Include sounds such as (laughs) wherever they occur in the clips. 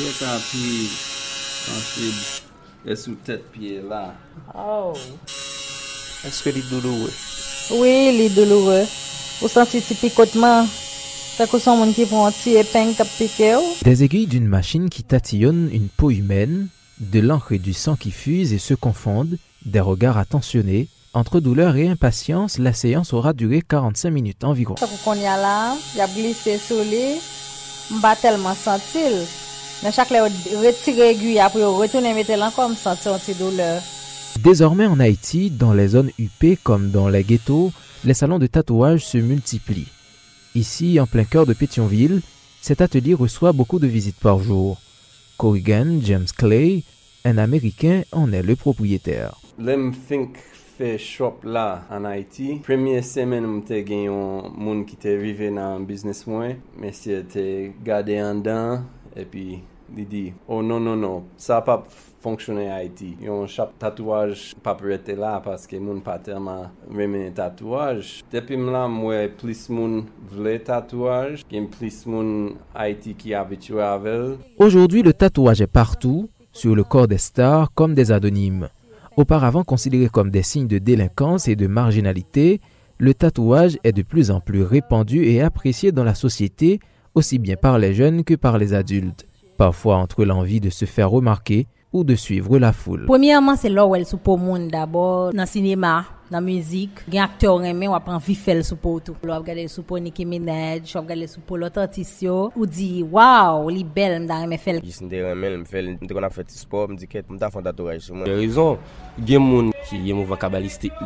pied puis ensuite et sous tête pied là. Oh. Est-ce que c'est douloureux? Oui, il est douloureux. Vous sentez petit picotement? Piqué. Des aiguilles d'une machine qui tatillonne une peau humaine, de l'encre et du sang qui fusent et se confondent, des regards attentionnés. Entre douleur et impatience, la séance aura duré 45 minutes environ. Ça qu'on y a là, il a glissé sur lui, m'a tellement senti. Mais chaque fois, retirer l'aiguille après retourner mettre l'encore, sentir un petit douleur. Désormais en Haïti, dans les zones huppées comme dans les ghettos, les salons de tatouage se multiplient. Ici, en plein cœur de Pétionville, cet atelier reçoit beaucoup de visites par jour. Corrigan James Clay, un Américain, en est le propriétaire. Lem think fait shop là en Haïti. Première semaine, m'te gagné un monde qui était arrivé dans le business moi, mais c'était gardé en dedans et puis il dit oh non non non, ça n'a pas fonctionné en Haïti. Yon shop tatouage pas être là parce que moun pas tellement remen tatouage. Depuis là, moi plus moun vle tatouage, gen plus moun Haïti qui habitué avec. Aujourd'hui, le tatouage est partout, sur le corps des stars comme des anonymes. Auparavant considéré comme des signes de délinquance et de marginalité, le tatouage est de plus en plus répandu et apprécié dans la société, aussi bien par les jeunes que par les adultes. Parfois entre l'envie de se faire remarquer ou de suivre la foule. Premièrement, c'est là où elle sous pour monde d'abord dans le cinéma, dans la musique. Il y a acteurs qui ont apprend vite faire sous pour tout. On regarder sous pour Nicki Minaj, on regarder sous pour l'autre artiste ou dit waouh, elle est belle. Je suis fait a sport, me que fait tatouage sur moi. Il raison, il y a monde qui est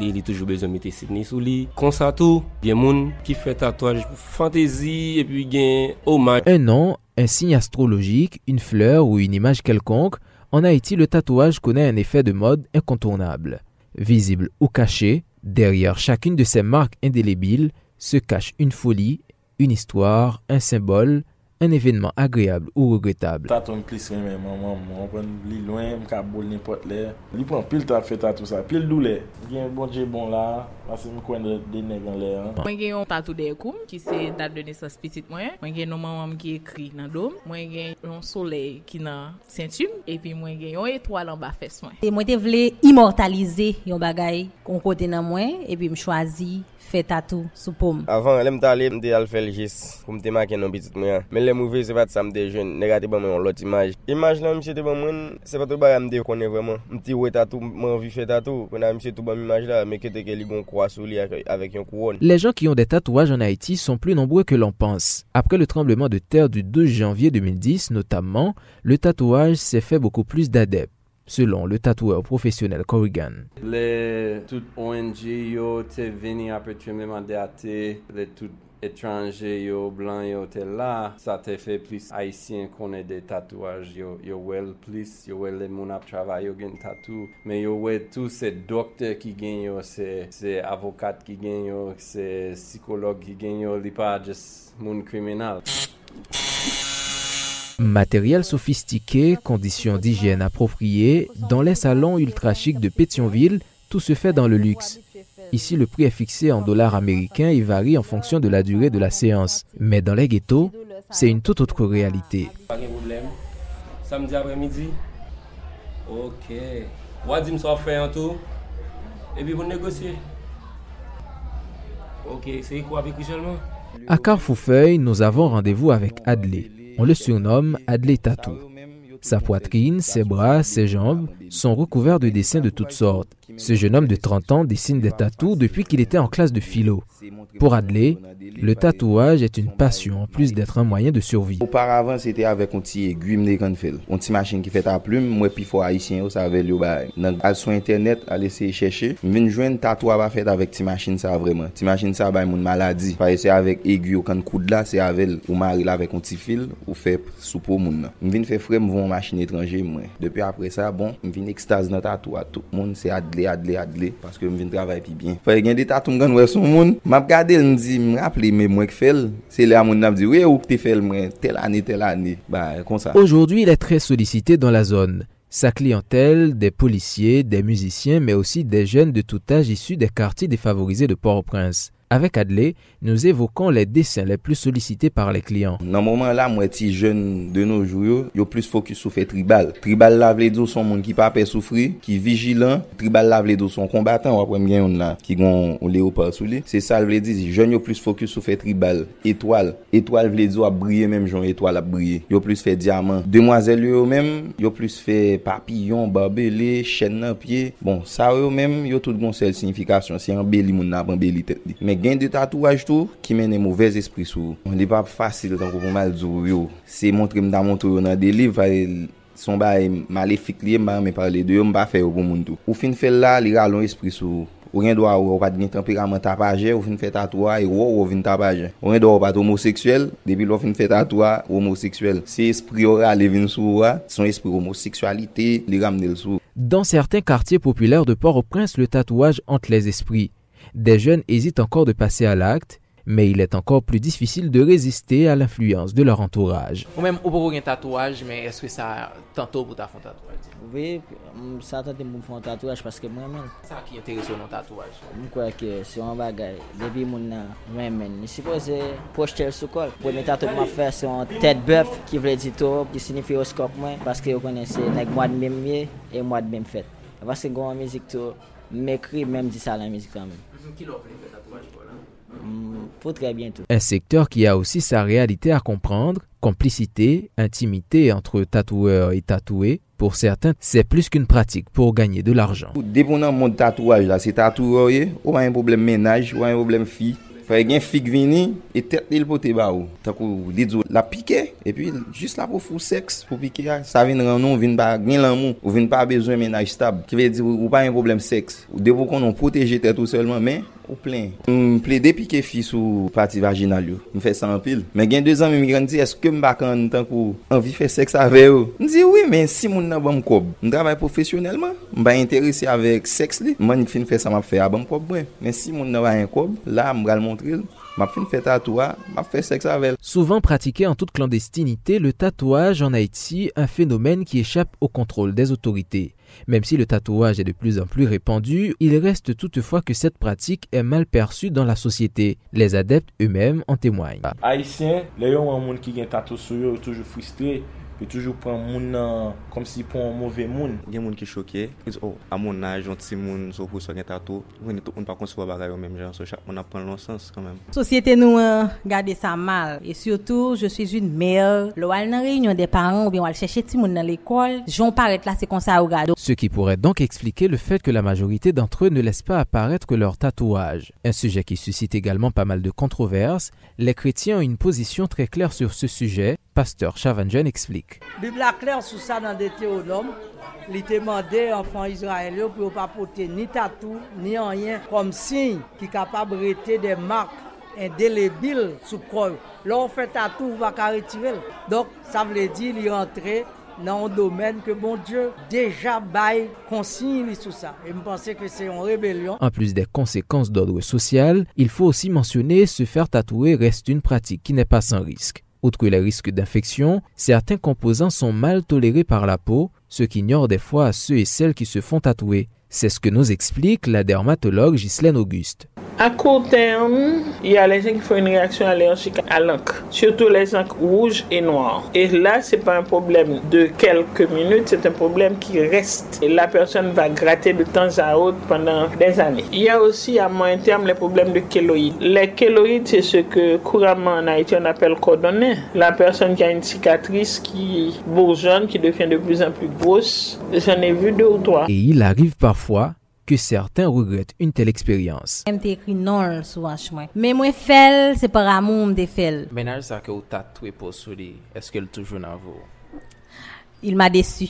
il est toujours besoin de mettre Sydney sous lui. Comme ça tout, il y a qui fait tatouage pour fantaisie et puis il y a hommage. Un nom, un signe astrologique, une fleur ou une image quelconque en Haïti, le tatouage connaît un effet de mode incontournable. Visible ou caché, derrière chacune de ces marques indélébiles se cache une folie, une histoire, un symbole, an evenman agreable ou regretable. Taton plis reme maman, mwen pren li lwen, mka bol ni pot le. Li pon pil ta fe tatou sa, pil dou le. Gen bon dje bon la, ase mwen kwen de negan le. Mwen gen yon tatou de ekoum, ki se dat de nesans pitit mwen. Mwen gen yon maman ki ekri nan dom. Mwen gen yon soley ki nan sentum. E pi mwen gen yon etwal an ba fes mwen. Mwen te vle imortalize yon bagay kon kote nan mwen. E pi m chwazi fait tatou sous pomme. Avant, je suis allé al faire juste pour me marquer dans petit moi. Mais les mauvais c'est pas ça me jeune, négatif bon moi l'autre image. Image là monsieur bon moi, c'est pas tout bagarre me connaît vraiment. Petit ouais tatou, moi envie faire tatou, qu'on a monsieur tout bon image là, mais que t'es que gon croix sous lui avec un couronne. Les gens qui ont des tatouages en Haïti sont plus nombreux que l'on pense. Après le tremblement de terre du 2 janvier 2010 notamment, le tatouage s'est fait beaucoup plus d'adeptes selon le tatoueur profesyonel Corrigan. Le tout ONG yo te vini apre te mèmande ate, le tout etranje yo, blan yo te la, sa te fe plis Haitien konen de tatouaj yo, yo wel plis, yo wel le moun ap travay yo gen tatou, men yo wel tou se doktor ki gen yo, se, se avokat ki gen yo, se psikolog ki gen yo, li pa jes moun kriminal. Matériel sophistiqué, conditions d'hygiène appropriées, dans les salons ultra chics de Pétionville, tout se fait dans le luxe. Ici, le prix est fixé en dollars américains et varie en fonction de la durée de la séance. Mais dans les ghettos, c'est une toute autre réalité. Pas de problème. Samedi après-midi. Ok. Wadim fait un tour. Et puis vous négocier. Ok, c'est quoi avec seulement À Carrefourfeuille, nous avons rendez-vous avec Adley. On le surnomme Adley Tattoo. Sa poitrine, ses bras, ses jambes sont recouverts de dessins de toutes sortes. Ce jeune homme de 30 ans dessine des tatous depuis qu'il était en classe de philo. Pour Adley, le tatouage est une passion en plus d'être un moyen de survie. Auparavant, c'était avec un petit aiguille fait. Une petite machine qui fait à plume, moi puis faut haïtien, ça avait le bail. Dans sur internet, à essayer chercher, vinn joindre tatouage fait avec petite machine ça vraiment. Petite machine ça bail mon maladie. Parce c'est avec aiguille quand coude là, c'est avec ou mari là avec un petit fil ou fait sous pour moun. Vinn faire frère machine étranger moi. Depuis après ça, bon, vinn extase dans tatouage. Tout le monde c'est Adley, Adley, Adley parce que vinn travailler puis bien. Fait a des tatouages quand ouais son monde, m'a regardé, me dit, me mais moi qui fait, c'est là mon dit oui ou tu fais moi? Telle année telle année. Bah comme ça. Aujourd'hui, il est très sollicité dans la zone. Sa clientèle, des policiers, des musiciens, mais aussi des jeunes de tout âge issus des quartiers défavorisés de Port-au-Prince. Avec Adley, nous évoquons les dessins les plus sollicités par les clients. Dans le moment là, moi, petit jeune de nos jours, yo plus focus sur fait tribal. Tribal là, les dos sont monde qui pas peur souffrir, qui vigilant. Tribal là, les dos sont combattants, après bien on là, qui gon on léopard sous lui. C'est ça, les dire, jeune yo plus focus sur fait tribal. Étoile, étoile les dos a briller même genre étoile a briller. Yo plus fait diamant. Demoiselle yo même, yo plus fait papillon, barbelé, chaîne à pied. Bon, ça yo même, yo tout gon seule signification, c'est embelli mon n'a embelli tête. Mais Men gen de tatouaj tou ki men e mouvez espri sou. On li pa fasil tan kou pou mal zou yo. Se montre m da montre yo nan de liv, son ba e malefik liye m ba me parle de yo, m ba fe yo pou moun tou. Ou fin fel la, li ralon espri sou. Ou gen do a ou pat gen temperament tapaje, ou fin fe tatouaj, ou ou vin tapaje. Ou gen do a ou pat homoseksuel, debi lo fin fe tatouaj, homoseksuel. Se espri yo rale vin sou wa, son espri homoseksualite, li ramne l sou. Dans certains quartiers populaires de Port-au-Prince, le tatouage hante les esprits. Des jeunes hésitent encore de passer à l'acte, mais il est encore plus difficile de résister à l'influence de leur entourage. Ou même, ou pour un tatouage, mais est-ce que ça tantôt pour ta fond tatouage? Oui, ça tente pour faire un tatouage parce que moi-même, Ça qui intéresse dans tatouage. je crois que c'est un bagage. Depuis mon moi-même, je suppose projeter sur le col. Pour mes tatouages, je fais c'est un tête bœuf qui veut dire tout, qui signifie au scope parce que vous connaissez le mois de même mieux et le mois de même fête. Parce que quand la musique, tout, m'écrit même dit ça la musique quand même. Qui l'a fait tatouage pour là? Mm, Pour très bientôt. Un secteur qui a aussi sa réalité à comprendre, complicité, intimité entre tatoueur et tatoué. Pour certains, c'est plus qu'une pratique pour gagner de l'argent. Moun tatouaj la, se tatouaj ye, ou yon problem menaj, ou an yon problem fi. Fè gen fig vini, e tet li l pote ba ou. Takou li dzo la pike, e pi jist la pou fou seks pou pike ya. Sa vin ran nou, vin pa gen lan mou, ou vin pa bezwen menaj stab. Ki ve di ou pa yon problem seks. Ou depo konon proteje tet ou selman men, ou plen. M ple depi ke fi sou pati vaginal yo. M fè sa an pil. Men gen 2 an mi migran di, eske m bakan tan kou anvi fè seks ave yo. M di, oui, men si moun nan ban kob, m travay profesyonelman, m ba interese avek seks li, man fin fè sa map ap fè a ban kob mwen. Men si moun nan ban m kob, la m bral montre. Tatouaj, map fè seks avel. Souvent pratiqué en toute clandestinité, le tatouage en Haïti, un phénomène qui échappe au contrôle des autorités. Même si le tatouage est de plus en plus répandu, il reste toutefois que cette pratique est mal perçue dans la société. Les adeptes eux-mêmes en témoignent. Haitien, le yo an moun ki gen tatou sou yo, yo toujou frustre, yo toujou pran moun nan, kom si pon mouve moun. Gen moun ki choke, ki oh, a moun naj, yon ti moun, so gen tatou, moun tout moun pa konsevo bagay yo menm jan, so chak moun apren lon sens kanmen. Société nous euh, garder ça mal et surtout je suis une mère le wal nan réunion des parents ou bien wal chercher ti moun dans l'école j'on paraît là c'est comme ça au gado Ce qui pourrait donc expliquer le fait que la majorité d'entre eux ne laissent pas apparaître leur tatouage. Un sujet qui suscite également pas mal de controverses. Les chrétiens ont une position très claire sur ce sujet. Pasteur Chavanjen explique. Bible la clair sur ça dans Deutéronome. Il te demandé enfants Israël yo pour pas porter ni tatou ni rien comme signe qui capable de rester des marques indélébiles sur le corps. Là on fait tatou on va pas retirer. Donc ça veut dire il rentrer dans un domaine que bon Dieu déjà bail consigne sur ça. Et je pensais que c'est une rébellion. En plus des conséquences d'ordre social, il faut aussi mentionner se faire tatouer reste une pratique qui n'est pas sans risque. Outre les risques d'infection, certains composants sont mal tolérés par la peau, ce qu'ignore des fois ceux et celles qui se font tatouer. C'est ce que nous explique la dermatologue Ghislaine Auguste. À court terme, il y a les gens qui font une réaction allergique à l'encre, surtout les encres rouges et noires. Et là, c'est pas un problème de quelques minutes, c'est un problème qui reste. Et la personne va gratter de temps à autre pendant des années. Il y a aussi à moyen terme les problèmes de kéloïdes. Les kéloïdes, c'est ce que couramment en Haïti on appelle cordonnet. La personne qui a une cicatrice qui bourgeonne, qui devient de plus en plus grosse. J'en ai vu deux ou trois. Et il arrive parfois que certains regrettent une telle expérience. Même écrit non sur chemin. Mais moi fait c'est par amour me fait. Menaj sa ke ou tatoué pour sou li, eske l toujou nan vou? Il m'a déçu.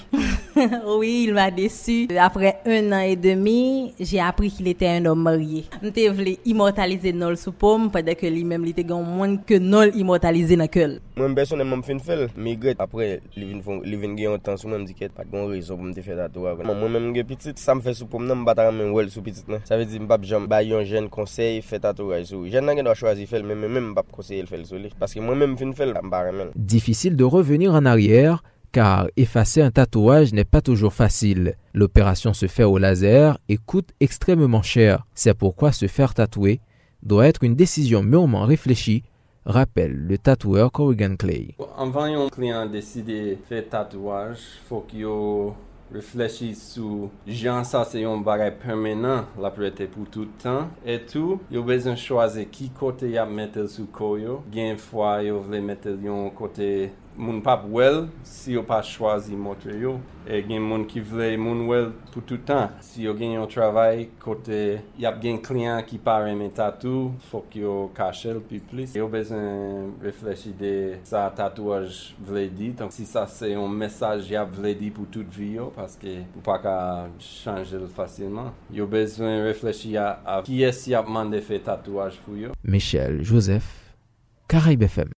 (laughs) oui, il m'a déçu. Après un an et demi, j'ai appris qu'il était un homme marié. Je voulais immortaliser Nol sous pomme, pendant que lui-même, il était moins que Nol immortalisé dans le Mwen personelman m fin fel, mi gret apre li vin, fon, li vin gen yon tan sou mwen m diket pat gon rezon pou m te fe tatouaj. Mwen men m gen pitit, sa m fe sou pou m nan m bataran men wel sou pitit nan. Sa ve di m pap jom bay yon jen konsey fe tatouaj sou. Jen nan gen do chwazi fel, men men m pap konsey el fel sou li. Paske mwen men m fin fel, m bare men. Difficile de revenir en arrière car effacer un tatouage n'est pas toujours facile. L'opération se fait au laser et coûte extrêmement cher. C'est pourquoi se faire tatouer doit être une décision mûrement réfléchie, rappelle le tatoueur Corrigan Clay. Avant yon client décide faire tatouage, faut qu'il réfléchisse sur genre ça c'est un bagage permanent la prêter pour tout le temps et tout il besoin choisir qui côté a mettre sur koyo gain fois il veut mettre yon côté moun pap wel si yo pa chwazi motre yo e gen moun ki vle moun wel pou toutan. Si yo gen yon travay kote yap gen kliyan ki pa reme tatou fok yo kachel pi plis. Yo bezen reflechi de sa tatouaj vle di. Si sa se yon mesaj yap vle di pou tout vi yo paske ou pa ka chanje fasilman. Yo bezen reflechi a ki es yap mande fe tatouaj pou yo. Michel Joseph Caraïbe FM